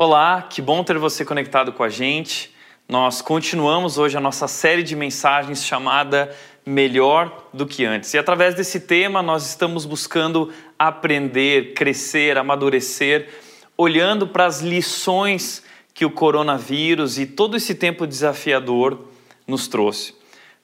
Olá, que bom ter você conectado com a gente. Nós continuamos hoje a nossa série de mensagens chamada Melhor do que Antes. E através desse tema, nós estamos buscando aprender, crescer, amadurecer, olhando para as lições que o coronavírus e todo esse tempo desafiador nos trouxe.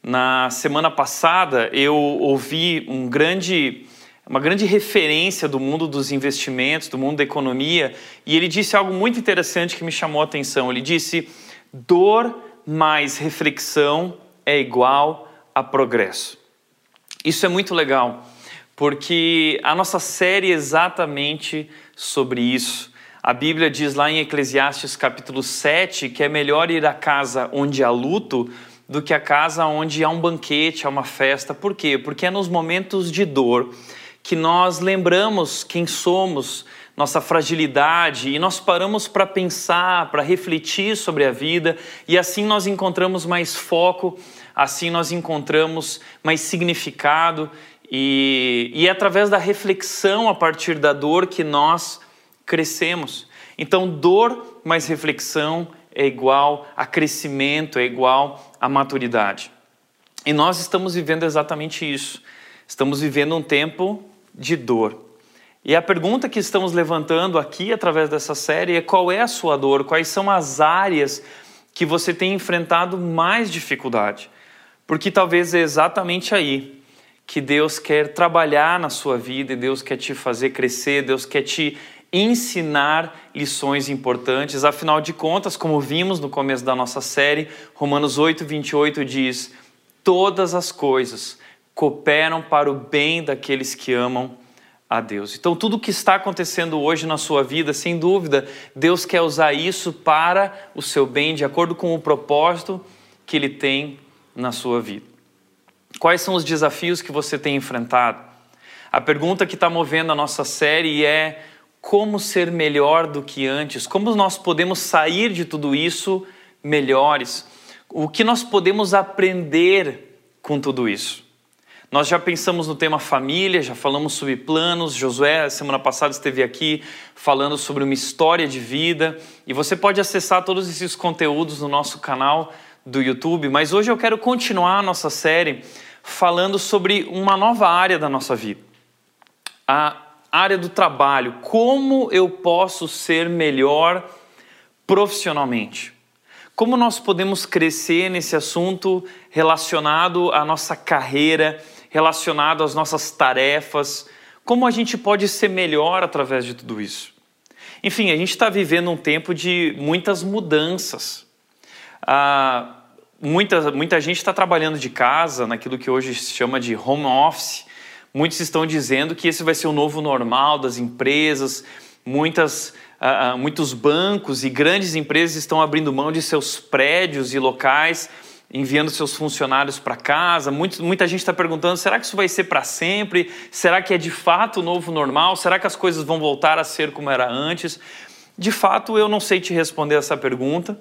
Na semana passada, eu ouvi um grande uma grande referência do mundo dos investimentos, do mundo da economia, e ele disse algo muito interessante que me chamou a atenção. Ele disse: dor mais reflexão é igual a progresso. Isso é muito legal, porque a nossa série é exatamente sobre isso. A Bíblia diz lá em Eclesiastes capítulo 7 que é melhor ir à casa onde há luto do que a casa onde há um banquete, há uma festa. Por quê? Porque é nos momentos de dor que nós lembramos quem somos, nossa fragilidade e nós paramos para pensar, para refletir sobre a vida e assim nós encontramos mais foco, assim nós encontramos mais significado e, e é através da reflexão a partir da dor que nós crescemos. Então, dor mais reflexão é igual a crescimento, é igual a maturidade. E nós estamos vivendo exatamente isso. Estamos vivendo um tempo de dor. E a pergunta que estamos levantando aqui através dessa série é qual é a sua dor, quais são as áreas que você tem enfrentado mais dificuldade. Porque talvez é exatamente aí que Deus quer trabalhar na sua vida e Deus quer te fazer crescer, Deus quer te ensinar lições importantes. Afinal de contas, como vimos no começo da nossa série, Romanos 8, 28 diz: Todas as coisas cooperam para o bem daqueles que amam a Deus. Então, tudo que está acontecendo hoje na sua vida, sem dúvida, Deus quer usar isso para o seu bem, de acordo com o propósito que Ele tem na sua vida. Quais são os desafios que você tem enfrentado? A pergunta que está movendo a nossa série é como ser melhor do que antes? Como nós podemos sair de tudo isso melhores? O que nós podemos aprender com tudo isso? Nós já pensamos no tema família, já falamos sobre planos. Josué, semana passada, esteve aqui falando sobre uma história de vida. E você pode acessar todos esses conteúdos no nosso canal do YouTube. Mas hoje eu quero continuar a nossa série falando sobre uma nova área da nossa vida. A área do trabalho. Como eu posso ser melhor profissionalmente? Como nós podemos crescer nesse assunto relacionado à nossa carreira? Relacionado às nossas tarefas, como a gente pode ser melhor através de tudo isso. Enfim, a gente está vivendo um tempo de muitas mudanças. Ah, muita, muita gente está trabalhando de casa, naquilo que hoje se chama de home office. Muitos estão dizendo que esse vai ser o novo normal das empresas. Muitas, ah, muitos bancos e grandes empresas estão abrindo mão de seus prédios e locais enviando seus funcionários para casa. Muito, muita gente está perguntando: será que isso vai ser para sempre? Será que é de fato o novo normal? Será que as coisas vão voltar a ser como era antes? De fato, eu não sei te responder essa pergunta.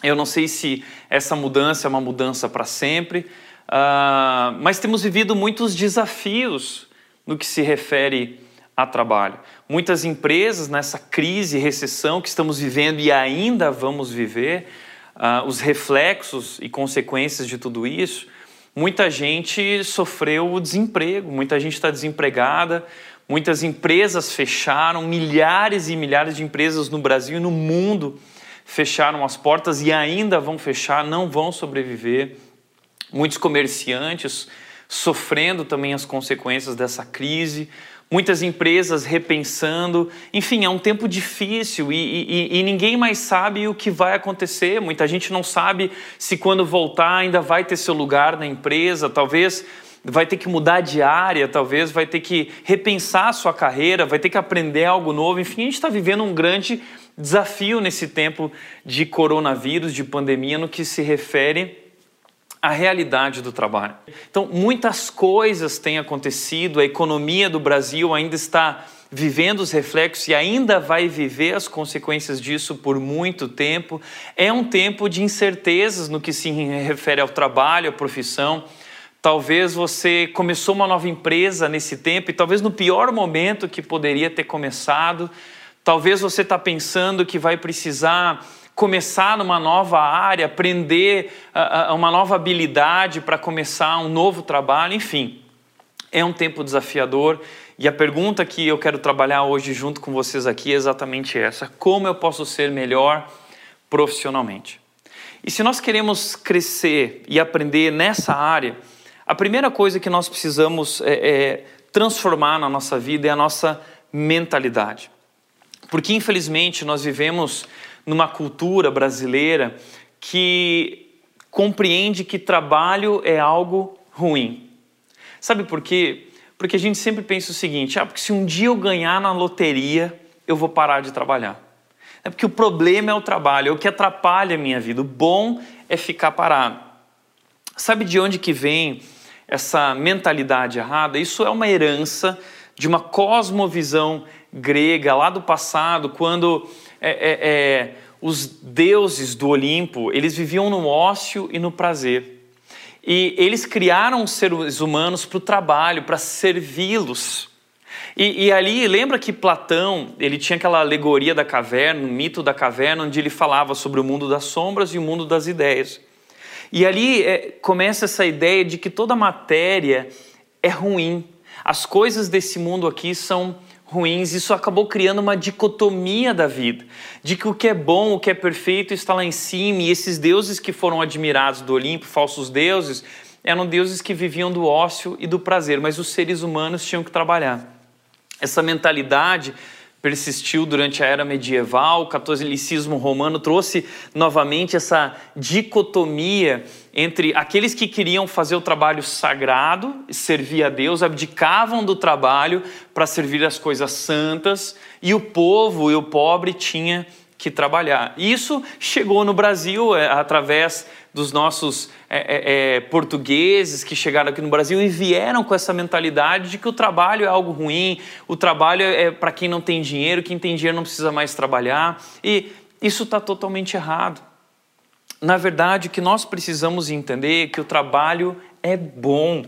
Eu não sei se essa mudança é uma mudança para sempre, uh, mas temos vivido muitos desafios no que se refere a trabalho. Muitas empresas nessa crise recessão que estamos vivendo e ainda vamos viver, uh, os reflexos e consequências de tudo isso, muita gente sofreu o desemprego, muita gente está desempregada, muitas empresas fecharam, milhares e milhares de empresas no Brasil e no mundo fecharam as portas e ainda vão fechar, não vão sobreviver. Muitos comerciantes sofrendo também as consequências dessa crise, muitas empresas repensando. Enfim, é um tempo difícil e, e, e, ninguém mais sabe o que vai acontecer. Muita gente não sabe se quando voltar ainda vai ter seu lugar na empresa, talvez vai ter que mudar de área, talvez vai ter que repensar a sua carreira, vai ter que aprender algo novo. Enfim, a gente está vivendo um grande desafio nesse tempo de coronavírus, de pandemia, no que se refere a realidade do trabalho. Então, muitas coisas têm acontecido, a economia do Brasil ainda está vivendo os reflexos e ainda vai viver as consequências disso por muito tempo. É um tempo de incertezas no que se refere ao trabalho, à profissão. Talvez você começou uma nova empresa nesse tempo e talvez no pior momento que poderia ter começado, Talvez você está pensando que vai precisar começar numa nova área, aprender uh, uma nova habilidade para começar um novo trabalho, enfim. É um tempo desafiador e a pergunta que eu quero trabalhar hoje junto com vocês aqui é exatamente essa: como eu posso ser melhor profissionalmente? E se nós queremos crescer e aprender nessa área, a primeira coisa que nós precisamos é, é transformar na nossa vida é a nossa mentalidade. Porque infelizmente nós vivemos numa cultura brasileira que compreende que trabalho é algo ruim. Sabe por quê? Porque a gente sempre pensa o seguinte: ah, porque se um dia eu ganhar na loteria, eu vou parar de trabalhar. É porque o problema é o trabalho, é o que atrapalha a minha vida. O bom é ficar parado. Sabe de onde que vem essa mentalidade errada? Isso é uma herança de uma cosmovisão grega lá do passado, quando é, é, é, os deuses do Olimpo eles viviam no ócio e no prazer. E eles criaram os seres humanos para o trabalho, para servi-los. E, e, ali, lembra que Platão, ele tinha aquela alegoria da caverna, o mito da caverna, onde ele falava sobre o mundo das sombras e o mundo das ideias. E ali é, começa essa ideia de que toda matéria é ruim. As coisas desse mundo aqui são ruins, isso acabou criando uma dicotomia da vida, de que o que é bom, o que é perfeito está lá em cima, e esses deuses que foram admirados do Olimpo, falsos deuses, eram deuses que viviam do ócio e do prazer, mas os seres humanos tinham que trabalhar. Essa mentalidade persistiu durante a era medieval, o catolicismo romano trouxe novamente essa dicotomia entre aqueles que queriam fazer o trabalho sagrado, servir a Deus, abdicavam do trabalho para servir as coisas santas, e o povo e o pobre tinha que trabalhar. Isso chegou no Brasil é, através dos nossos é, é, é, portugueses que chegaram aqui no Brasil e vieram com essa mentalidade de que o trabalho é algo ruim, o trabalho é para quem não tem dinheiro, quem tem dinheiro não precisa mais trabalhar. E isso está totalmente errado. Na verdade, o que nós precisamos entender é que o trabalho é bom.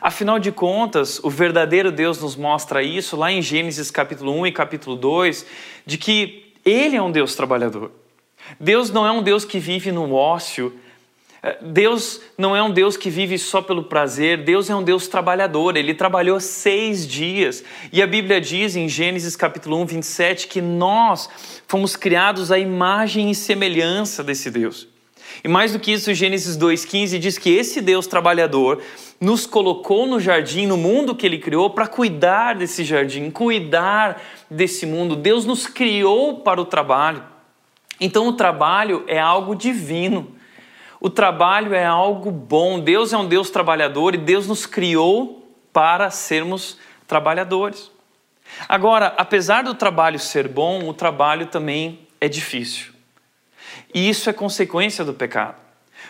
Afinal de contas, o verdadeiro Deus nos mostra isso lá em Gênesis capítulo 1 e capítulo 2, de que ele é um Deus trabalhador. Deus não é um Deus que vive no ócio. É, Deus não é um Deus que vive só pelo prazer, Deus é um Deus trabalhador, ele trabalhou seis dias. E a Bíblia diz em Gênesis capítulo 1, 27 que nós fomos criados à imagem e semelhança desse Deus. E mais do que isso, Gênesis 2,15 diz que esse Deus trabalhador nos colocou no jardim, no mundo que ele criou, para cuidar desse jardim, cuidar desse mundo. Deus nos criou para o trabalho. Então, o trabalho é algo divino. O trabalho é algo bom. Deus é um Deus trabalhador e Deus nos criou para sermos trabalhadores. Agora, apesar do trabalho ser bom, o trabalho também é difícil. E isso é consequência do pecado.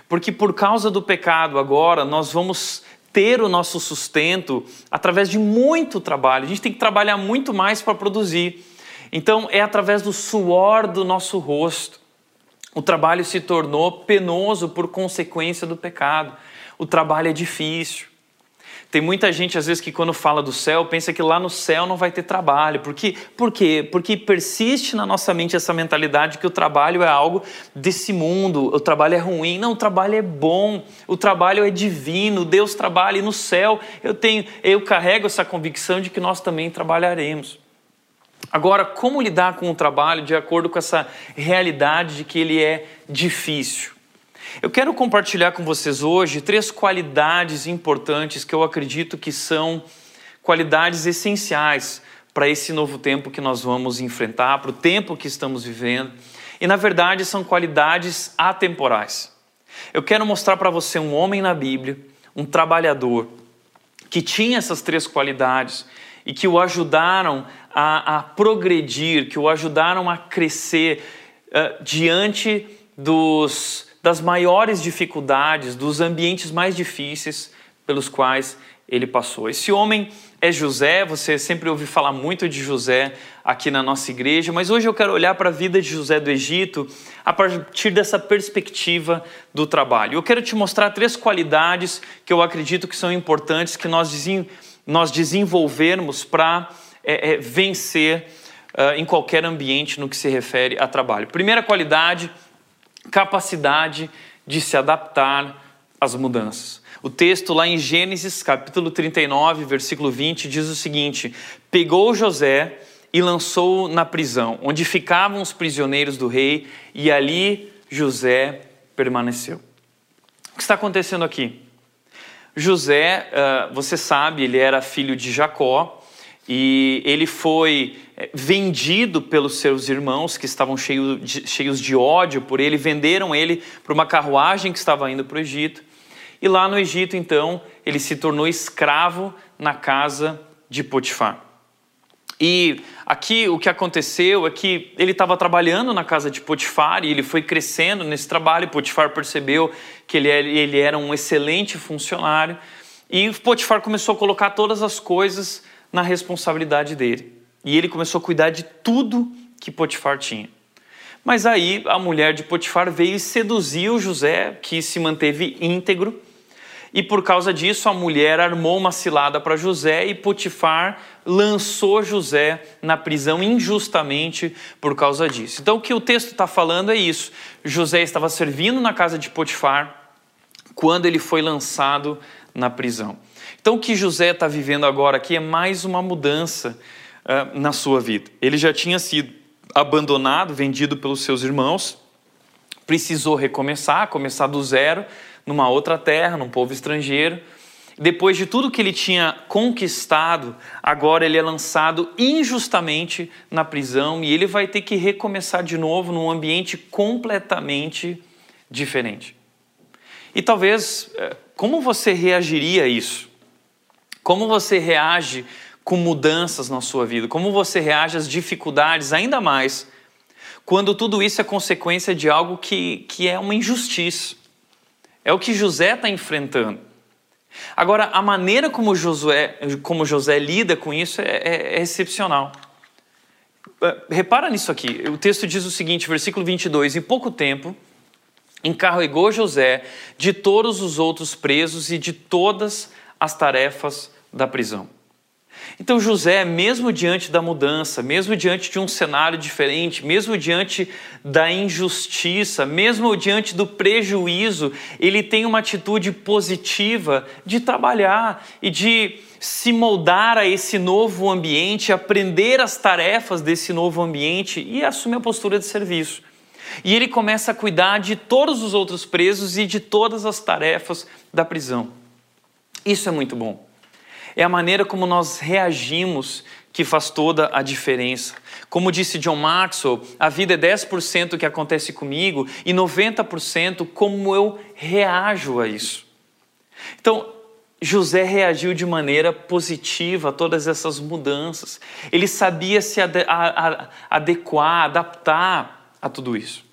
Porque por causa do pecado agora nós vamos ter o nosso sustento através de muito trabalho. A gente tem que trabalhar muito mais para produzir. Então é através do suor do nosso rosto. O trabalho se tornou penoso por consequência do pecado. O trabalho é difícil. Tem muita gente, às vezes, que quando fala do céu, pensa que lá no céu não vai ter trabalho. Por quê? Por quê? Porque persiste na nossa mente essa mentalidade que o trabalho é algo desse mundo, o trabalho é ruim. Não, o trabalho é bom, o trabalho é divino, Deus trabalha e no céu eu tenho, eu carrego essa convicção de que nós também trabalharemos. Agora, como lidar com o trabalho de acordo com essa realidade de que ele é difícil? Eu quero compartilhar com vocês hoje três qualidades importantes que eu acredito que são qualidades essenciais para esse novo tempo que nós vamos enfrentar, para o tempo que estamos vivendo. E na verdade são qualidades atemporais. Eu quero mostrar para você um homem na Bíblia, um trabalhador, que tinha essas três qualidades e que o ajudaram a, a progredir, que o ajudaram a crescer uh, diante dos das maiores dificuldades, dos ambientes mais difíceis pelos quais ele passou. Esse homem é José, você sempre ouve falar muito de José aqui na nossa igreja, mas hoje eu quero olhar para a vida de José do Egito a partir dessa perspectiva do trabalho. Eu quero te mostrar três qualidades que eu acredito que são importantes que nós, nós desenvolvermos para é, é, vencer uh, em qualquer ambiente no que se refere a trabalho. Primeira qualidade, capacidade de se adaptar às mudanças. O texto lá em Gênesis, capítulo 39, versículo 20, diz o seguinte: Pegou José e lançou na prisão, onde ficavam os prisioneiros do rei, e ali José permaneceu. O que está acontecendo aqui? José, ah, você sabe, ele era filho de Jacó e ele foi eh, vendido pelos seus irmãos que estavam cheios de ódio por ele, venderam ele para uma carruagem que estava indo para o Egito. E lá no Egito, então, ele se tornou escravo na casa de Potifar. E aqui o que aconteceu é que ele estava trabalhando na casa de Potifar e ele foi crescendo nesse trabalho. Potifar percebeu que ele era um excelente funcionário e Potifar começou a colocar todas as coisas na responsabilidade dele. E ele começou a cuidar de tudo que Potifar tinha. Mas aí a mulher de Potifar veio e seduziu José, que se manteve íntegro e por causa disso, a mulher armou uma cilada para José e Potifar lançou José na prisão injustamente por causa disso. Então, o que o texto está falando é isso: José estava servindo na casa de Potifar quando ele foi lançado na prisão. Então, o que José está vivendo agora aqui é mais uma mudança uh, na sua vida. Ele já tinha sido abandonado, vendido pelos seus irmãos, precisou recomeçar, começar do zero numa outra terra, num povo estrangeiro. Depois de tudo que ele tinha conquistado, agora ele é lançado injustamente na prisão e ele vai ter que recomeçar de novo num ambiente completamente diferente. E talvez, é, como você reagiria a isso? Como você reage com mudanças na sua vida? Como você reage às dificuldades, ainda mais quando tudo isso é consequência de algo que, que é uma injustiça? É o que José está enfrentando. Agora, a maneira como Josué, como José lida com isso é, é, é excepcional. É, repara nisso aqui. O texto diz o seguinte, versículo 22: Em pouco tempo encarregou José de todos os outros presos e de todas as tarefas da prisão. Então, José, mesmo diante da mudança, mesmo diante de um cenário diferente, mesmo diante da injustiça, mesmo diante do prejuízo, ele tem uma atitude positiva de trabalhar e de se moldar a esse novo ambiente, aprender as tarefas desse novo ambiente e assumir a postura de serviço. E ele começa a cuidar de todos os outros presos e de todas as tarefas da prisão. Isso é muito bom é a maneira como nós reagimos que faz toda a diferença. Como disse John Maxwell, a vida é 10% que acontece comigo e 90% como eu reajo a isso. Então, José reagiu de maneira positiva a todas essas mudanças. Ele sabia se adequar, adaptar a tudo isso.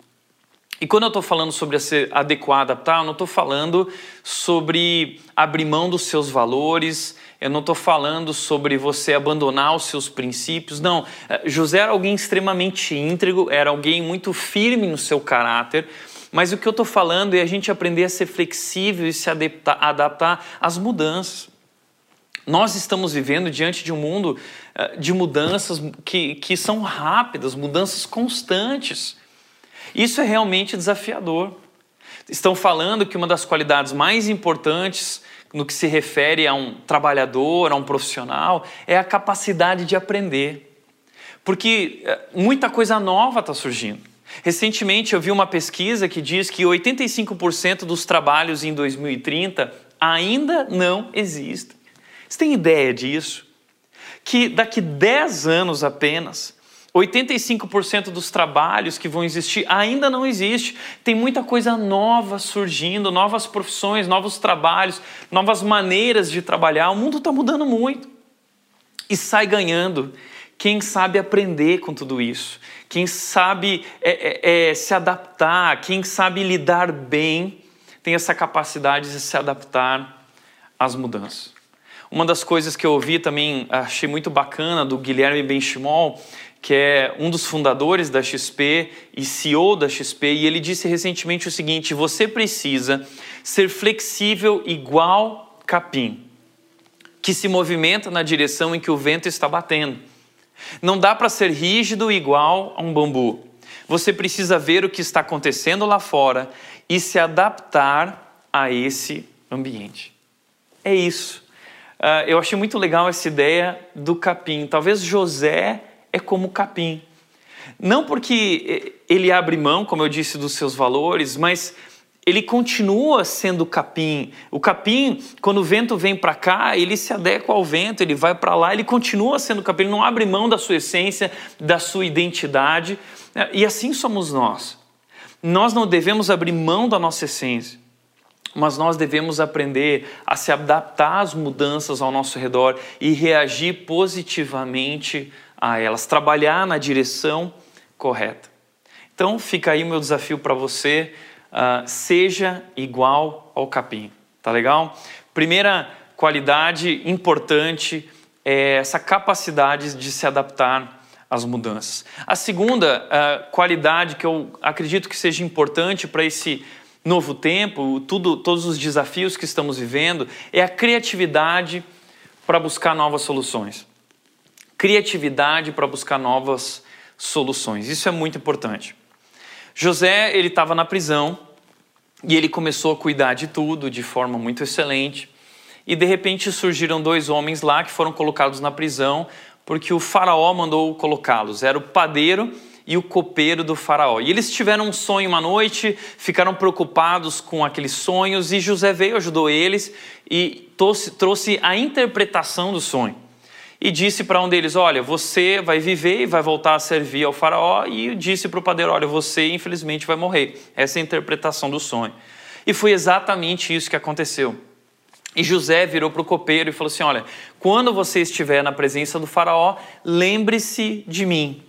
E quando eu estou falando sobre se adequar, adaptar, eu não estou falando sobre abrir mão dos seus valores, eu não estou falando sobre você abandonar os seus princípios, não. Eh, José era alguém extremamente íntegro, era alguém muito firme no seu caráter, mas o que eu estou falando é a gente aprender a ser flexível e se adaptar, adaptar às mudanças. Nós estamos vivendo diante de um mundo eh, de mudanças que, que são rápidas, mudanças constantes. Isso é realmente desafiador. Estão falando que uma das qualidades mais importantes no que se refere a um trabalhador, a um profissional, é a capacidade de aprender. Porque eh, muita coisa nova está surgindo. Recentemente eu vi uma pesquisa que diz que 85% dos trabalhos em 2030 ainda não existem. Você tem ideia disso? Que daqui 10 anos apenas, 85% dos trabalhos que vão existir ainda não existe. Tem muita coisa nova surgindo, novas profissões, novos trabalhos, novas maneiras de trabalhar. O mundo está mudando muito. E sai ganhando quem sabe aprender com tudo isso, quem sabe é, é, é, se adaptar, quem sabe lidar bem, tem essa capacidade de se adaptar às mudanças. Uma das coisas que eu ouvi também, achei muito bacana, do Guilherme Benchimol, que é um dos fundadores da XP e CEO da XP, e ele disse recentemente o seguinte: você precisa ser flexível igual capim, que se movimenta na direção em que o vento está batendo. Não dá para ser rígido igual a um bambu. Você precisa ver o que está acontecendo lá fora e se adaptar a esse ambiente. É isso. Uh, eu achei muito legal essa ideia do capim. Talvez José é como capim. Não porque ele abre mão, como eu disse, dos seus valores, mas ele continua sendo capim. O capim, quando o vento vem para cá, ele se adequa ao vento, ele vai para lá, ele continua sendo capim, ele não abre mão da sua essência, da sua identidade. E assim somos nós. Nós não devemos abrir mão da nossa essência, mas nós devemos aprender a se adaptar às mudanças ao nosso redor e reagir positivamente a elas, trabalhar na direção correta. Então, fica aí o meu desafio para você: uh, seja igual ao capim, tá legal? Primeira qualidade importante é essa capacidade de se adaptar às mudanças. A segunda uh, qualidade que eu acredito que seja importante para esse novo tempo, tudo, todos os desafios que estamos vivendo, é a criatividade para buscar novas soluções. Criatividade para buscar novas soluções. Isso é muito importante. José, ele estava na prisão e ele começou a cuidar de tudo de forma muito excelente. E de repente surgiram dois homens lá que foram colocados na prisão porque o faraó mandou colocá-los. Era o padeiro e o copeiro do faraó. E eles tiveram um sonho uma noite, ficaram preocupados com aqueles sonhos e José veio, ajudou eles e trouxe, trouxe a interpretação do sonho e disse para um deles: Olha, você vai viver e vai voltar a servir ao Faraó. E disse para o padeiro: Olha, você infelizmente vai morrer. Essa é a interpretação do sonho. E foi exatamente isso que aconteceu. E José virou para o copeiro e falou assim: Olha, quando você estiver na presença do Faraó, lembre-se de mim.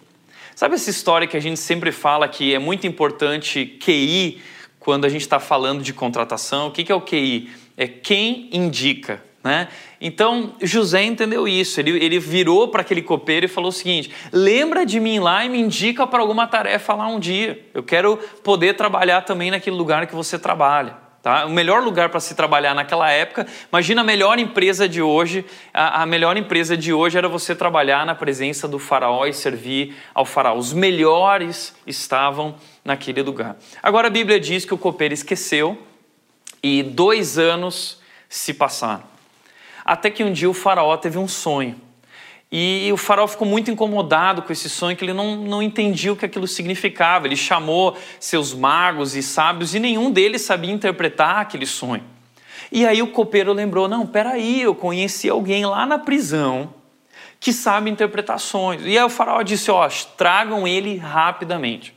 Sabe essa história que a gente sempre fala que é muito importante QI quando a gente está falando de contratação? O que é o QI? É quem indica. Né? Então José entendeu isso. Ele, ele virou para aquele copeiro e falou o seguinte: lembra de mim lá e me indica para alguma tarefa lá um dia. Eu quero poder trabalhar também naquele lugar que você trabalha. Tá? O melhor lugar para se trabalhar naquela época, imagina a melhor empresa de hoje. A, a, melhor empresa de hoje era você trabalhar na presença do faraó e servir ao faraó. Os melhores estavam naquele lugar. Agora a Bíblia diz que o copeiro esqueceu e dois anos se passaram. Até que um dia o faraó teve um sonho. E o faraó ficou muito incomodado com esse sonho, que ele não, não entendia o que aquilo significava. Ele chamou seus magos e sábios e nenhum deles sabia interpretar aquele sonho. E aí o copeiro lembrou: não, peraí, eu conheci alguém lá na prisão que sabe interpretar sonhos. E aí o faraó disse: ó, tragam ele rapidamente.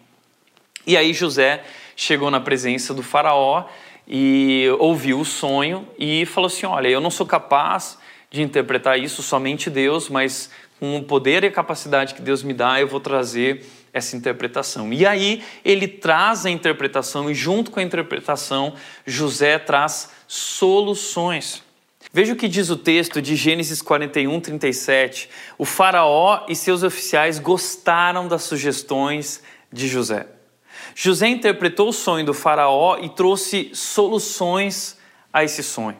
E aí José chegou na presença do faraó e ouviu o sonho e falou assim: Olha, eu não sou capaz de interpretar isso, somente Deus, mas com o poder e a capacidade que Deus me dá, eu vou trazer essa interpretação. E aí ele traz a interpretação e, junto com a interpretação, José traz soluções. Veja o que diz o texto de Gênesis 41, 37. O Faraó e seus oficiais gostaram das sugestões de José. José interpretou o sonho do Faraó e trouxe soluções a esse sonho.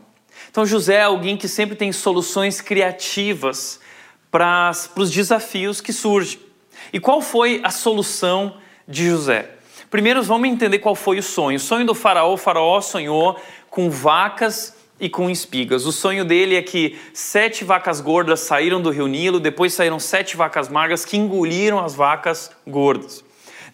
Então, José é alguém que sempre tem soluções criativas para os desafios que surgem. E qual foi a solução de José? Primeiro, vamos entender qual foi o sonho. O sonho do Faraó: o Faraó sonhou com vacas e com espigas. O sonho dele é que sete vacas gordas saíram do rio Nilo, depois saíram sete vacas magras que engoliram as vacas gordas.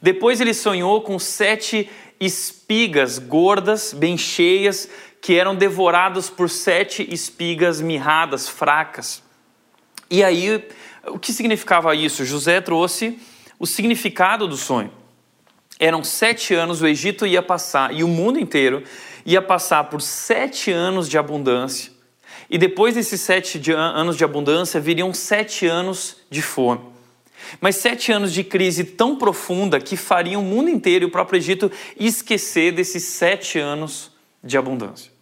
Depois ele sonhou com sete espigas gordas, bem cheias, que eram devoradas por sete espigas mirradas, fracas. E aí, o que significava isso? José trouxe o significado do sonho. Eram sete anos, o Egito ia passar, e o mundo inteiro ia passar por sete anos de abundância. E depois desses sete anos de abundância, viriam sete anos de fome. Mas sete anos de crise tão profunda que fariam o mundo inteiro e o próprio Egito esquecer desses sete anos de abundância.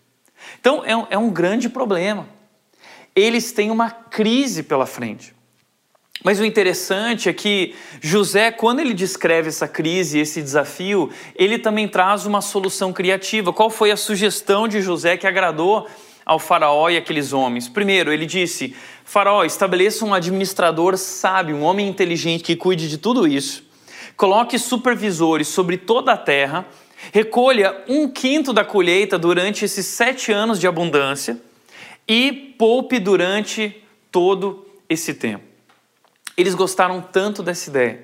Então é um, é um grande problema. Eles têm uma crise pela frente. Mas o interessante é que José, quando ele descreve essa crise, esse desafio, ele também traz uma solução criativa. Qual foi a sugestão de José que agradou ao Faraó e aqueles homens? Primeiro, ele disse: Faraó, estabeleça um administrador sábio, um homem inteligente que cuide de tudo isso. Coloque supervisores sobre toda a terra. Recolha um quinto da colheita durante esses sete anos de abundância e poupe durante todo esse tempo. Eles gostaram tanto dessa ideia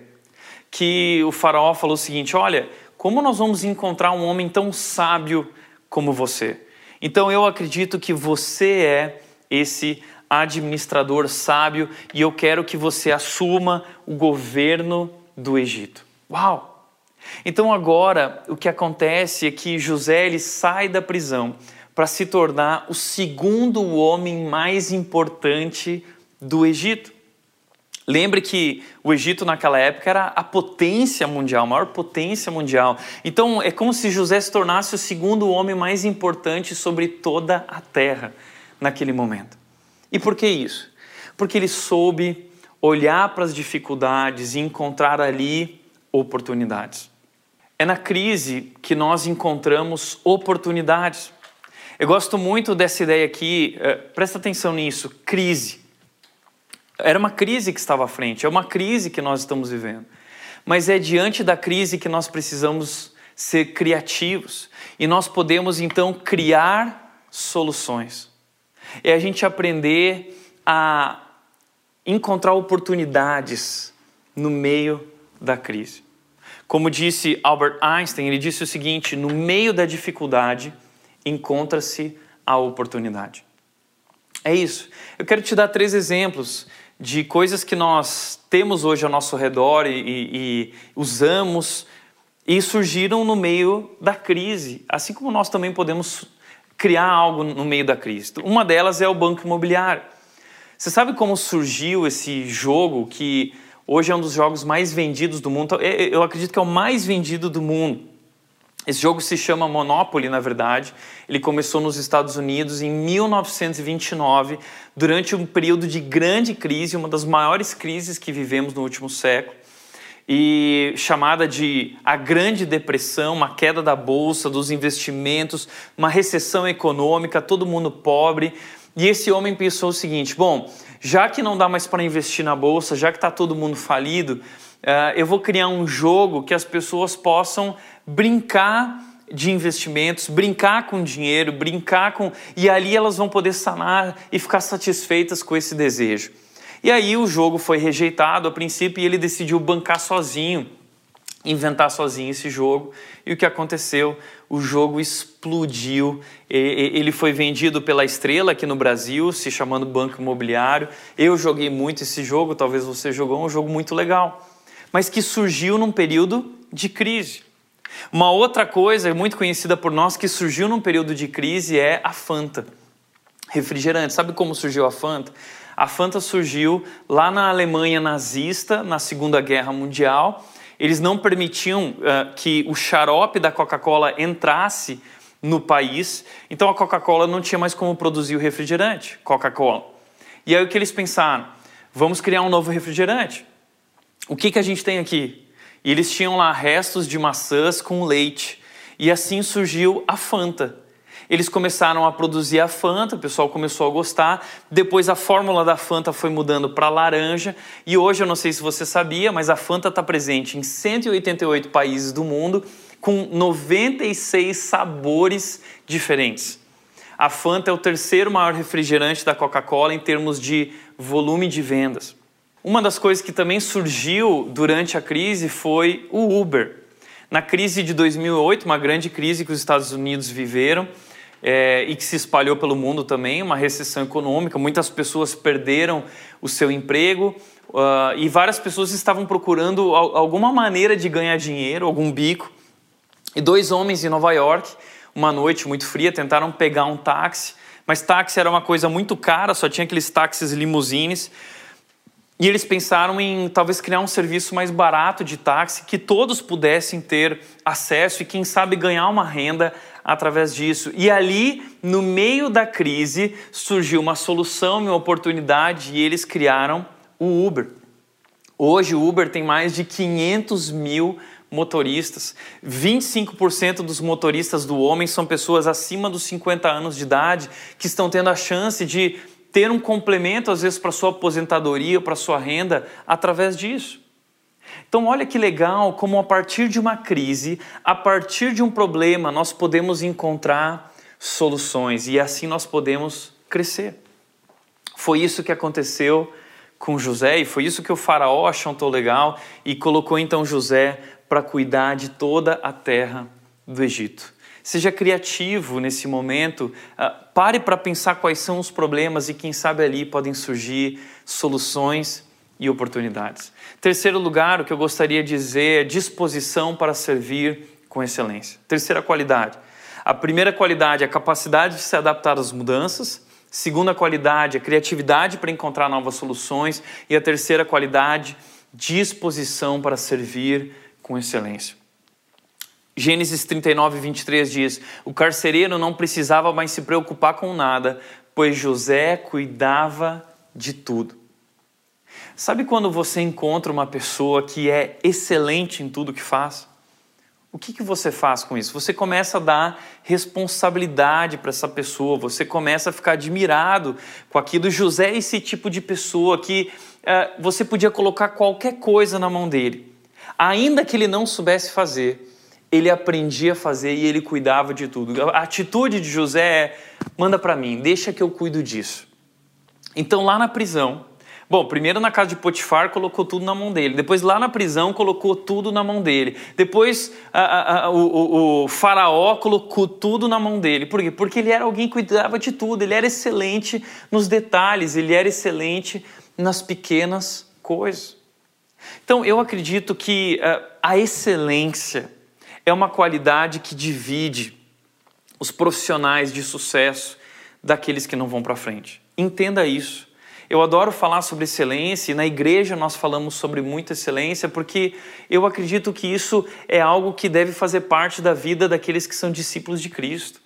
que o faraó falou o seguinte: Olha, como nós vamos encontrar um homem tão sábio como você? Então eu acredito que você é esse administrador sábio e eu quero que você assuma o governo do Egito. Uau! Então agora o que acontece é que José ele sai da prisão para se tornar o segundo homem mais importante do Egito. Lembre que o Egito naquela época era a potência mundial, a maior potência mundial. Então é como se José se tornasse o segundo homem mais importante sobre toda a terra naquele momento. E por que isso? Porque ele soube olhar para as dificuldades e encontrar ali oportunidades. É na crise que nós encontramos oportunidades. Eu gosto muito dessa ideia aqui, eh, presta atenção nisso, crise. Era uma crise que estava à frente, é uma crise que nós estamos vivendo. Mas é diante da crise que nós precisamos ser criativos e nós podemos então criar soluções. É a gente aprender a encontrar oportunidades no meio da crise. Como disse Albert Einstein, ele disse o seguinte: no meio da dificuldade encontra-se a oportunidade. É isso. Eu quero te dar três exemplos de coisas que nós temos hoje ao nosso redor e, e, e usamos e surgiram no meio da crise, assim como nós também podemos criar algo no meio da crise. Uma delas é o banco imobiliário. Você sabe como surgiu esse jogo que hoje é um dos jogos mais vendidos do mundo? Eu acredito que é o mais vendido do mundo. Esse jogo se chama Monopoly, na verdade. Ele começou nos Estados Unidos em 1929, durante um período de grande crise, uma das maiores crises que vivemos no último século, e chamada de a Grande Depressão, uma queda da bolsa, dos investimentos, uma recessão econômica, todo mundo pobre. E esse homem pensou o seguinte: bom, já que não dá mais para investir na bolsa, já que está todo mundo falido, uh, eu vou criar um jogo que as pessoas possam brincar de investimentos, brincar com dinheiro, brincar com. E ali elas vão poder sanar e ficar satisfeitas com esse desejo. E aí o jogo foi rejeitado a princípio e ele decidiu bancar sozinho, inventar sozinho esse jogo. E o que aconteceu? O jogo explodiu. Ele foi vendido pela Estrela aqui no Brasil, se chamando Banco Imobiliário. Eu joguei muito esse jogo, talvez você jogou, um jogo muito legal, mas que surgiu num período de crise. Uma outra coisa muito conhecida por nós que surgiu num período de crise é a Fanta. Refrigerante. Sabe como surgiu a Fanta? A Fanta surgiu lá na Alemanha nazista, na Segunda Guerra Mundial. Eles não permitiam uh, que o xarope da Coca-Cola entrasse no país, então a Coca-Cola não tinha mais como produzir o refrigerante, Coca-Cola. E aí o que eles pensaram? Vamos criar um novo refrigerante. O que, que a gente tem aqui? E eles tinham lá restos de maçãs com leite. E assim surgiu a Fanta. Eles começaram a produzir a Fanta, o pessoal começou a gostar. Depois a fórmula da Fanta foi mudando para laranja. E hoje, eu não sei se você sabia, mas a Fanta está presente em 188 países do mundo, com 96 sabores diferentes. A Fanta é o terceiro maior refrigerante da Coca-Cola em termos de volume de vendas. Uma das coisas que também surgiu durante a crise foi o Uber. Na crise de 2008, uma grande crise que os Estados Unidos viveram é, e que se espalhou pelo mundo também, uma recessão econômica, muitas pessoas perderam o seu emprego uh, e várias pessoas estavam procurando alguma maneira de ganhar dinheiro, algum bico. E dois homens em Nova York, uma noite muito fria, tentaram pegar um táxi, mas táxi era uma coisa muito cara, só tinha aqueles táxis limusines. E eles pensaram em talvez criar um serviço mais barato de táxi que todos pudessem ter acesso e, quem sabe, ganhar uma renda através disso. E ali, no meio da crise, surgiu uma solução, uma oportunidade e eles criaram o Uber. Hoje, o Uber tem mais de 500 mil motoristas. 25% dos motoristas do homem são pessoas acima dos 50 anos de idade que estão tendo a chance de ter um complemento, às vezes, para sua aposentadoria, para sua renda, através disso. Então, olha que legal como a partir de uma crise, a partir de um problema, nós podemos encontrar soluções e assim nós podemos crescer. Foi isso que aconteceu com José e foi isso que o faraó achou legal e colocou então José para cuidar de toda a terra do Egito. Seja criativo nesse momento, uh, pare para pensar quais são os problemas e quem sabe ali podem surgir soluções e oportunidades. Terceiro lugar, o que eu gostaria de dizer é disposição para servir com excelência. Terceira qualidade. A primeira qualidade é a capacidade de se adaptar às mudanças. Segunda qualidade, a criatividade para encontrar novas soluções. E a terceira qualidade, disposição para servir com excelência. Gênesis 39, 23 diz: O carcereiro não precisava mais se preocupar com nada, pois José cuidava de tudo. Sabe quando você encontra uma pessoa que é excelente em tudo que faz? O que, que você faz com isso? Você começa a dar responsabilidade para essa pessoa, você começa a ficar admirado com aquilo. José é esse tipo de pessoa que uh, você podia colocar qualquer coisa na mão dele. Ainda que ele não soubesse fazer, ele aprendia a fazer e ele cuidava de tudo. A atitude de José é: manda para mim, deixa que eu cuido disso. Então, lá na prisão, Bom, primeiro na casa de Potifar colocou tudo na mão dele. Depois lá na prisão colocou tudo na mão dele. Depois a, a, a, o, o, o, faraó colocou tudo na mão dele. Por quê? Porque ele era alguém que cuidava de tudo. Ele era excelente nos detalhes. Ele era excelente nas pequenas coisas. Então eu acredito que uh, a excelência é uma qualidade que divide os profissionais de sucesso daqueles que não vão para frente. Entenda isso. Eu adoro falar sobre excelência e na igreja nós falamos sobre muita excelência porque eu acredito que isso é algo que deve fazer parte da vida daqueles que são discípulos de Cristo.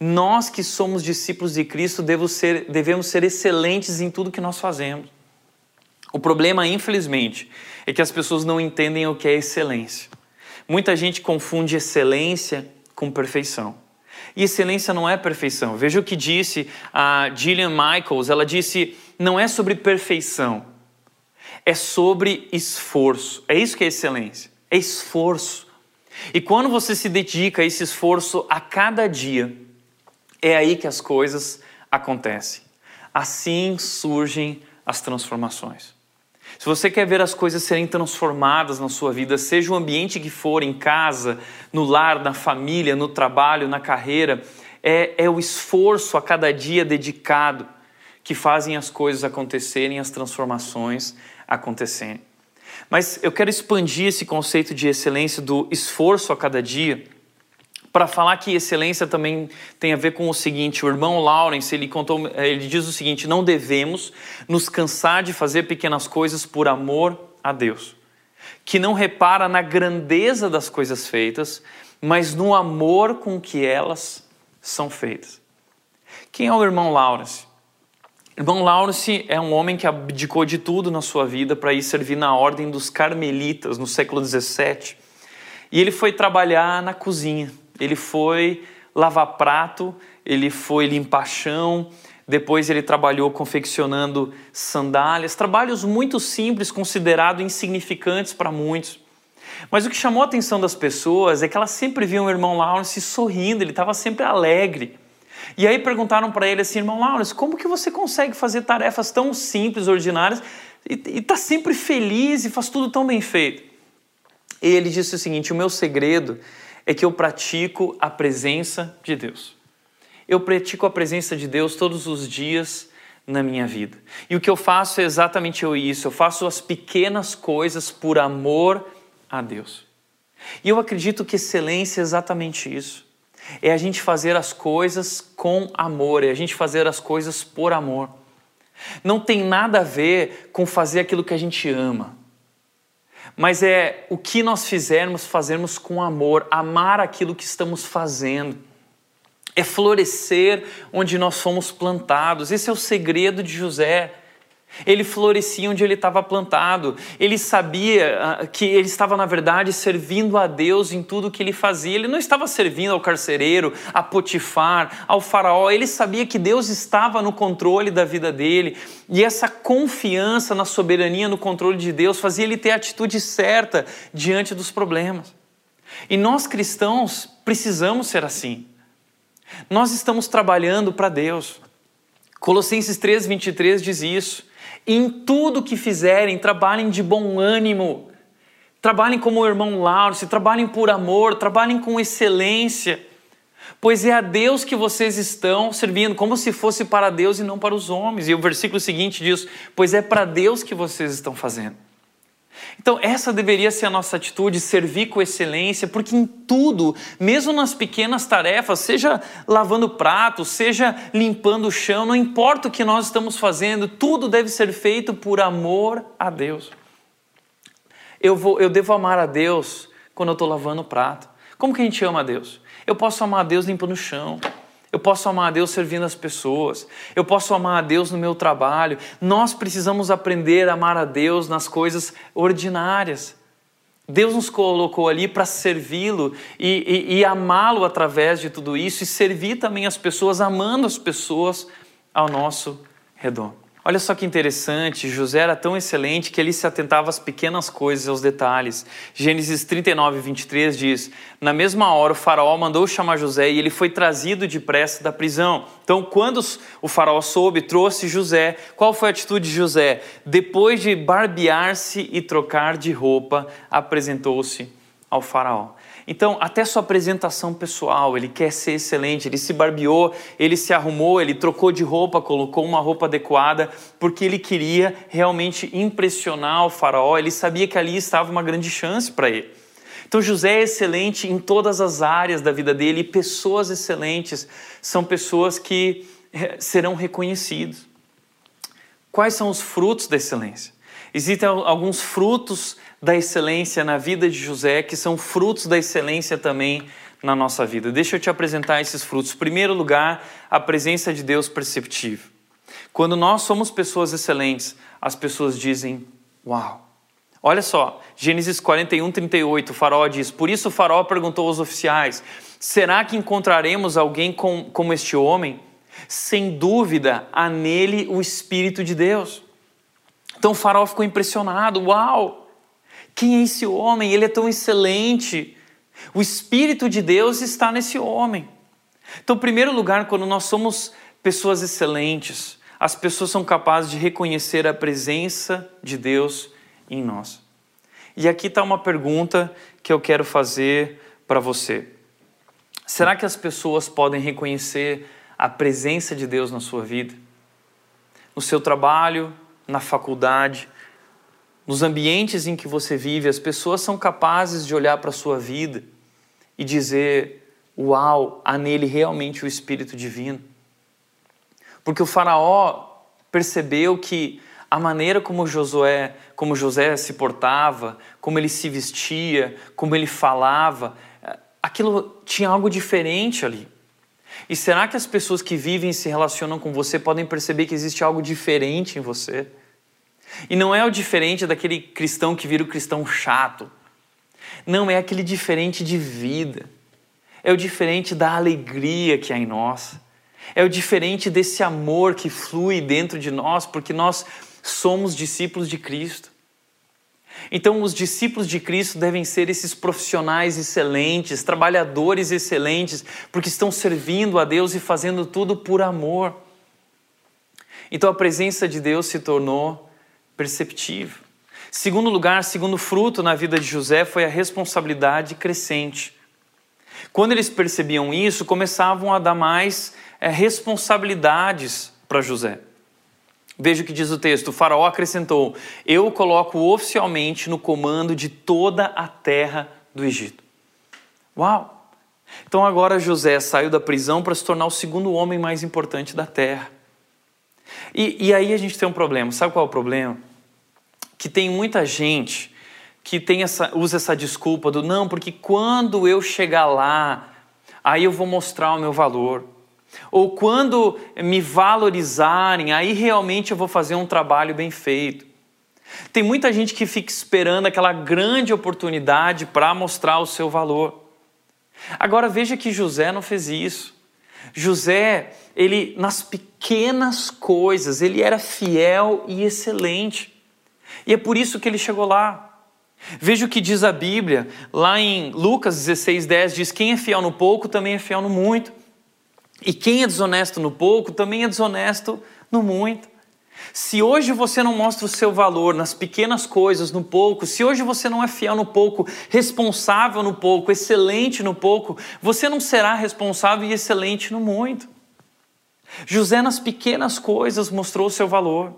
Nós que somos discípulos de Cristo devemos ser, devemos ser excelentes em tudo que nós fazemos. O problema, infelizmente, é que as pessoas não entendem o que é excelência. Muita gente confunde excelência com perfeição. E excelência não é perfeição. Veja o que disse a Gillian Michaels. Ela disse: não é sobre perfeição, é sobre esforço. É isso que é excelência. É esforço. E quando você se dedica a esse esforço a cada dia, é aí que as coisas acontecem. Assim surgem as transformações. Se você quer ver as coisas serem transformadas na sua vida, seja o ambiente que for, em casa, no lar, na família, no trabalho, na carreira, é, é o esforço a cada dia dedicado que fazem as coisas acontecerem, as transformações acontecerem. Mas eu quero expandir esse conceito de excelência do esforço a cada dia para falar que excelência também tem a ver com o seguinte, o irmão Lawrence, ele contou, ele diz o seguinte: não devemos nos cansar de fazer pequenas coisas por amor a Deus, que não repara na grandeza das coisas feitas, mas no amor com que elas são feitas. Quem é o irmão Lawrence? Irmão Lawrence é um homem que abdicou de tudo na sua vida para ir servir na ordem dos carmelitas no século 17. E ele foi trabalhar na cozinha ele foi lavar prato, ele foi limpar chão, depois ele trabalhou confeccionando sandálias, trabalhos muito simples, considerados insignificantes para muitos. Mas o que chamou a atenção das pessoas é que elas sempre viam o irmão Lawrence sorrindo, ele estava sempre alegre. E aí perguntaram para ele assim, irmão Lawrence, como que você consegue fazer tarefas tão simples, ordinárias, e está sempre feliz e faz tudo tão bem feito? Ele disse o seguinte: o meu segredo é que eu pratico a presença de Deus. Eu pratico a presença de Deus todos os dias na minha vida. E o que eu faço é exatamente isso. Eu faço as pequenas coisas por amor a Deus. E eu acredito que excelência é exatamente isso. É a gente fazer as coisas com amor, é a gente fazer as coisas por amor. Não tem nada a ver com fazer aquilo que a gente ama mas é o que nós fizermos, fazermos com amor, amar aquilo que estamos fazendo. É florescer onde nós fomos plantados. Esse é o segredo de José. Ele florescia onde ele estava plantado. Ele sabia ah, que ele estava, na verdade, servindo a Deus em tudo que ele fazia. Ele não estava servindo ao carcereiro, a Potifar, ao Faraó. Ele sabia que Deus estava no controle da vida dele. E essa confiança na soberania, no controle de Deus, fazia ele ter a atitude certa diante dos problemas. E nós cristãos precisamos ser assim. Nós estamos trabalhando para Deus. Colossenses 3:23 diz isso. Em tudo que fizerem, trabalhem de bom ânimo. Trabalhem como o irmão Lauro, trabalhem por amor, trabalhem com excelência. Pois é a Deus que vocês estão servindo, como se fosse para Deus e não para os homens. E o versículo seguinte diz: Pois é para Deus que vocês estão fazendo. Então, essa deveria ser a nossa atitude, servir com excelência, porque em tudo, mesmo nas pequenas tarefas, seja lavando prato, seja limpando o chão, não importa o que nós estamos fazendo, tudo deve ser feito por amor a Deus. Eu, vou, eu devo amar a Deus quando eu estou lavando o prato. Como que a gente ama a Deus? Eu posso amar a Deus limpando o chão. Eu posso amar a Deus servindo as pessoas. Eu posso amar a Deus no meu trabalho. Nós precisamos aprender a amar a Deus nas coisas ordinárias. Deus nos colocou ali para servi-lo e, e, e amá-lo através de tudo isso e servir também as pessoas, amando as pessoas ao nosso redor. Olha só que interessante, José era tão excelente que ele se atentava às pequenas coisas, aos detalhes. Gênesis 39, 23 diz: Na mesma hora o faraó mandou chamar José e ele foi trazido depressa da prisão. Então, quando o faraó soube, trouxe José. Qual foi a atitude de José? Depois de barbear-se e trocar de roupa, apresentou-se ao faraó. Então, até sua apresentação pessoal, ele quer ser excelente, ele se barbeou, ele se arrumou, ele trocou de roupa, colocou uma roupa adequada, porque ele queria realmente impressionar o faraó, ele sabia que ali estava uma grande chance para ele. Então, José é excelente em todas as áreas da vida dele, e pessoas excelentes são pessoas que eh, serão reconhecidas. Quais são os frutos da excelência? Existem alguns frutos da excelência na vida de José, que são frutos da excelência também na nossa vida. Deixa eu te apresentar esses frutos. Primeiro lugar, a presença de Deus perceptível. Quando nós somos pessoas excelentes, as pessoas dizem: Uau! Olha só, Gênesis 41, 38, o faraó diz: Por isso o faraó perguntou aos oficiais: Será que encontraremos alguém com, como este homem? Sem dúvida, há nele o Espírito de Deus. Então o faraó ficou impressionado: Uau! Quem é esse homem? Ele é tão excelente. O Espírito de Deus está nesse homem. Então, em primeiro lugar, quando nós somos pessoas excelentes, as pessoas são capazes de reconhecer a presença de Deus em nós. E aqui está uma pergunta que eu quero fazer para você. Será que as pessoas podem reconhecer a presença de Deus na sua vida? No seu trabalho, na faculdade, nos ambientes em que você vive, as pessoas são capazes de olhar para a sua vida e dizer: Uau, há nele realmente o Espírito Divino. Porque o Faraó percebeu que a maneira como Josué, como José se portava, como ele se vestia, como ele falava, aquilo tinha algo diferente ali. E será que as pessoas que vivem e se relacionam com você podem perceber que existe algo diferente em você? E não é o diferente daquele cristão que vira o cristão chato. Não, é aquele diferente de vida. É o diferente da alegria que há em nós. É o diferente desse amor que flui dentro de nós, porque nós somos discípulos de Cristo. Então, os discípulos de Cristo devem ser esses profissionais excelentes, trabalhadores excelentes, porque estão servindo a Deus e fazendo tudo por amor. Então, a presença de Deus se tornou perceptível. Segundo lugar, segundo fruto na vida de José foi a responsabilidade crescente. Quando eles percebiam isso, começavam a dar mais é, responsabilidades para José. Veja o que diz o texto: o Faraó acrescentou: Eu o coloco oficialmente no comando de toda a terra do Egito. Uau! Então agora José saiu da prisão para se tornar o segundo homem mais importante da terra. E, e aí a gente tem um problema. Sabe qual é o problema? Que tem muita gente que tem essa, usa essa desculpa do não, porque quando eu chegar lá, aí eu vou mostrar o meu valor. Ou quando me valorizarem, aí realmente eu vou fazer um trabalho bem feito. Tem muita gente que fica esperando aquela grande oportunidade para mostrar o seu valor. Agora veja que José não fez isso. José, ele nas pequenas coisas, ele era fiel e excelente. E é por isso que ele chegou lá. Veja o que diz a Bíblia, lá em Lucas 16, 10, diz: Quem é fiel no pouco também é fiel no muito. E quem é desonesto no pouco também é desonesto no muito. Se hoje você não mostra o seu valor nas pequenas coisas, no pouco, se hoje você não é fiel no pouco, responsável no pouco, excelente no pouco, você não será responsável e excelente no muito. José, nas pequenas coisas, mostrou o seu valor.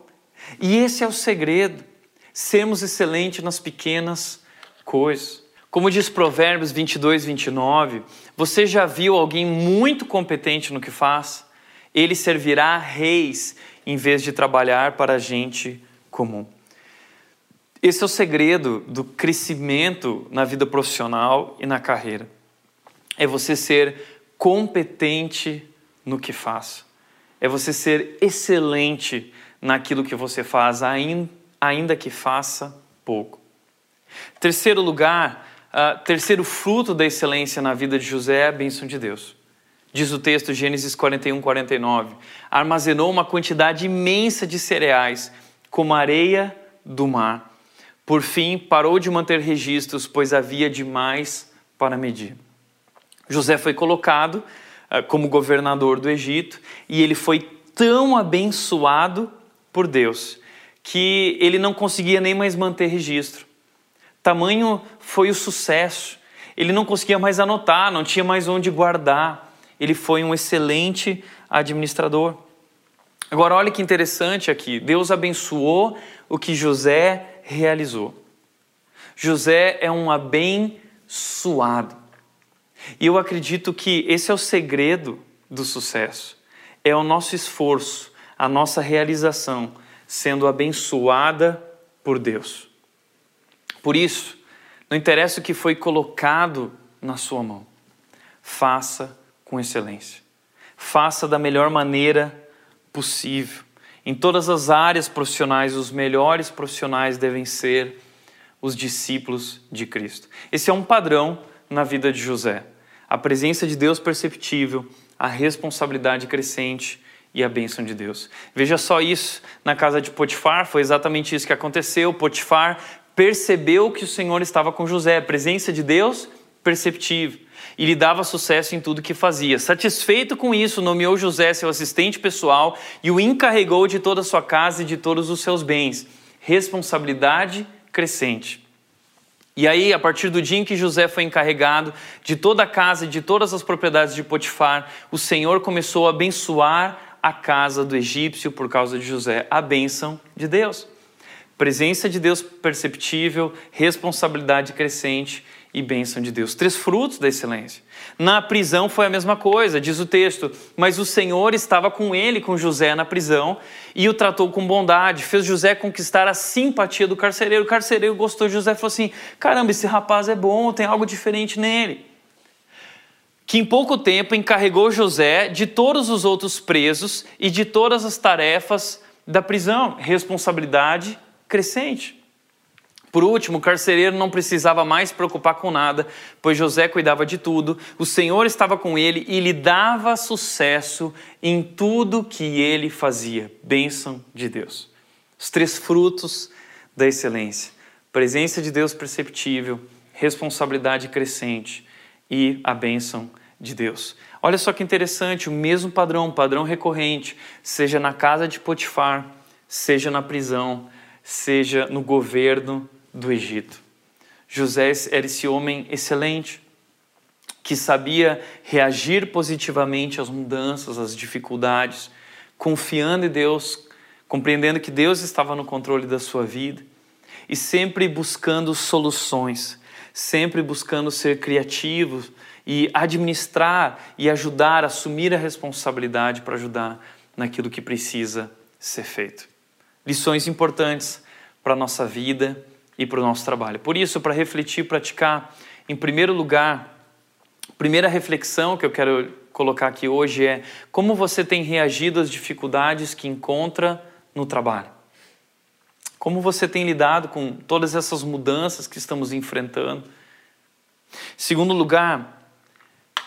E esse é o segredo: sermos excelentes nas pequenas coisas. Como diz Provérbios 22, 29, você já viu alguém muito competente no que faz? Ele servirá reis em vez de trabalhar para a gente comum. Esse é o segredo do crescimento na vida profissional e na carreira. É você ser competente no que faz. É você ser excelente naquilo que você faz, ainda que faça pouco. Terceiro lugar, uh, terceiro fruto da excelência na vida de José é a bênção de Deus. Diz o texto, Gênesis 41, 49. Armazenou uma quantidade imensa de cereais, como areia do mar. Por fim, parou de manter registros, pois havia demais para medir. José foi colocado uh, como governador do Egito e ele foi tão abençoado por Deus que ele não conseguia nem mais manter registro. Tamanho foi o sucesso. Ele não conseguia mais anotar, não tinha mais onde guardar ele foi um excelente administrador. Agora, olha que interessante aqui: Deus abençoou o que José realizou. José é um abençoado. E eu acredito que esse é o segredo do sucesso. É o nosso esforço, a nossa realização sendo abençoada por Deus. Por isso, não interessa o que foi colocado na sua mão, faça com excelência. Faça da melhor maneira possível. Em todas as áreas profissionais, os melhores profissionais devem ser os discípulos de Cristo. Esse é um padrão na vida de José. A presença de Deus perceptível, a responsabilidade crescente e a bênção de Deus. Veja só isso na casa de Potifar, foi exatamente isso que aconteceu. Potifar percebeu que o Senhor estava com José, a presença de Deus perceptível e lhe dava sucesso em tudo que fazia. Satisfeito com isso, nomeou José seu assistente pessoal e o encarregou de toda a sua casa e de todos os seus bens. Responsabilidade crescente. E aí, a partir do dia em que José foi encarregado de toda a casa e de todas as propriedades de Potifar, o Senhor começou a abençoar a casa do egípcio por causa de José. A bênção de Deus. Presença de Deus perceptível, responsabilidade crescente e bênção de Deus. Três frutos da excelência. Na prisão foi a mesma coisa, diz o texto, mas o Senhor estava com ele, com José, na prisão e o tratou com bondade, fez José conquistar a simpatia do carcereiro. O carcereiro gostou de José e falou assim: caramba, esse rapaz é bom, tem algo diferente nele. Que em pouco tempo encarregou José de todos os outros presos e de todas as tarefas da prisão, responsabilidade crescente. Por último, o carcereiro não precisava mais se preocupar com nada, pois José cuidava de tudo, o Senhor estava com ele e lhe dava sucesso em tudo que ele fazia. Bênção de Deus. Os três frutos da excelência: presença de Deus perceptível, responsabilidade crescente e a bênção de Deus. Olha só que interessante, o mesmo padrão, padrão recorrente, seja na casa de Potifar, seja na prisão, seja no governo do Egito. José era esse homem excelente, que sabia reagir positivamente às mudanças, às dificuldades, confiando em Deus, compreendendo que Deus estava no controle da sua vida e sempre buscando soluções, sempre buscando ser criativo e administrar e ajudar, assumir a responsabilidade para ajudar naquilo que precisa ser feito. Lições importantes para a nossa vida e para o nosso trabalho. Por isso, para refletir, praticar, em primeiro lugar, primeira reflexão que eu quero colocar aqui hoje é como você tem reagido às dificuldades que encontra no trabalho. Como você tem lidado com todas essas mudanças que estamos enfrentando. Segundo lugar,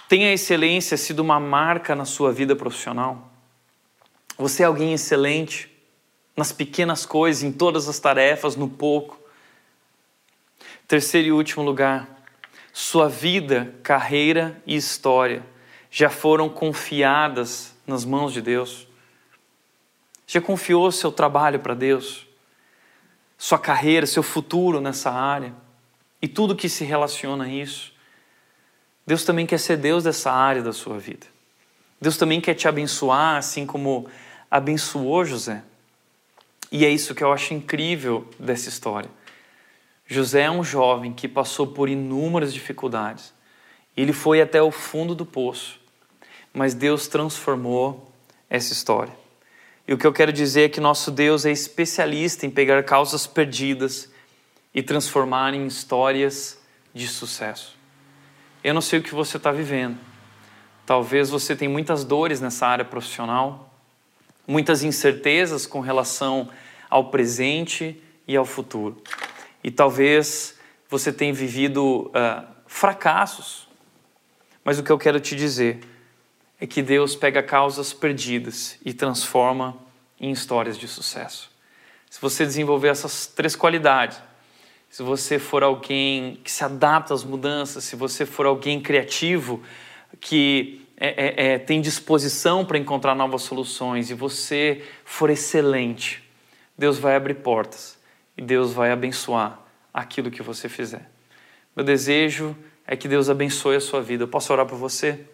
tem a excelência sido uma marca na sua vida profissional? Você é alguém excelente nas pequenas coisas, em todas as tarefas, no pouco. Terceiro e último lugar, sua vida, carreira e história já foram confiadas nas mãos de Deus. Já confiou seu trabalho para Deus, sua carreira, seu futuro nessa área e tudo que se relaciona a isso. Deus também quer ser Deus dessa área da sua vida. Deus também quer te abençoar, assim como abençoou José. E é isso que eu acho incrível dessa história. José é um jovem que passou por inúmeras dificuldades. Ele foi até o fundo do poço, mas Deus transformou essa história. E o que eu quero dizer é que nosso Deus é especialista em pegar causas perdidas e transformar em histórias de sucesso. Eu não sei o que você está vivendo. Talvez você tenha muitas dores nessa área profissional, muitas incertezas com relação ao presente e ao futuro. E talvez você tenha vivido uh, fracassos. Mas o que eu quero te dizer é que Deus pega causas perdidas e transforma em histórias de sucesso. Se você desenvolver essas três qualidades, se você for alguém que se adapta às mudanças, se você for alguém criativo, que é, é, é, tem disposição para encontrar novas soluções e você for excelente, Deus vai abrir portas e Deus vai abençoar aquilo que você fizer. Meu desejo é que Deus abençoe a sua vida. Eu posso orar por você?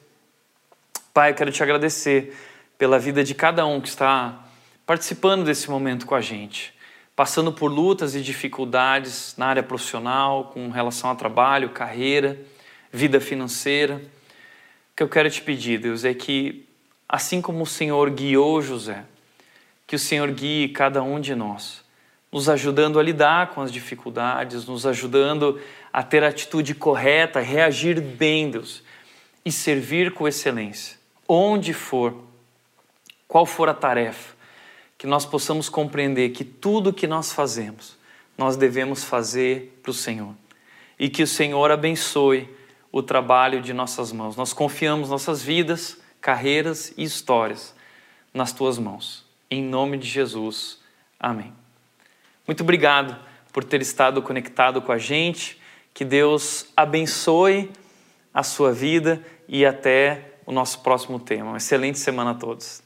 Pai, eu quero te agradecer pela vida de cada um que está participando desse momento com a gente, passando por lutas e dificuldades na área profissional, com relação a trabalho, carreira, vida financeira. Que eu quero te pedir, Deus, é que, assim como o Senhor guiou José, que o Senhor guie cada um de nós, nos ajudando a lidar com as dificuldades, nos ajudando a ter a atitude correta, reagir bem, Deus, e servir com excelência, onde for, qual for a tarefa, que nós possamos compreender que tudo que nós fazemos, nós devemos fazer para o Senhor. E que o Senhor abençoe o trabalho de nossas mãos. Nós confiamos nossas vidas, carreiras e histórias nas tuas mãos. Em nome de Jesus. Amém. Muito obrigado por ter estado conectado com a gente. Que Deus abençoe a sua vida e até o nosso próximo tema. Uma excelente semana a todos.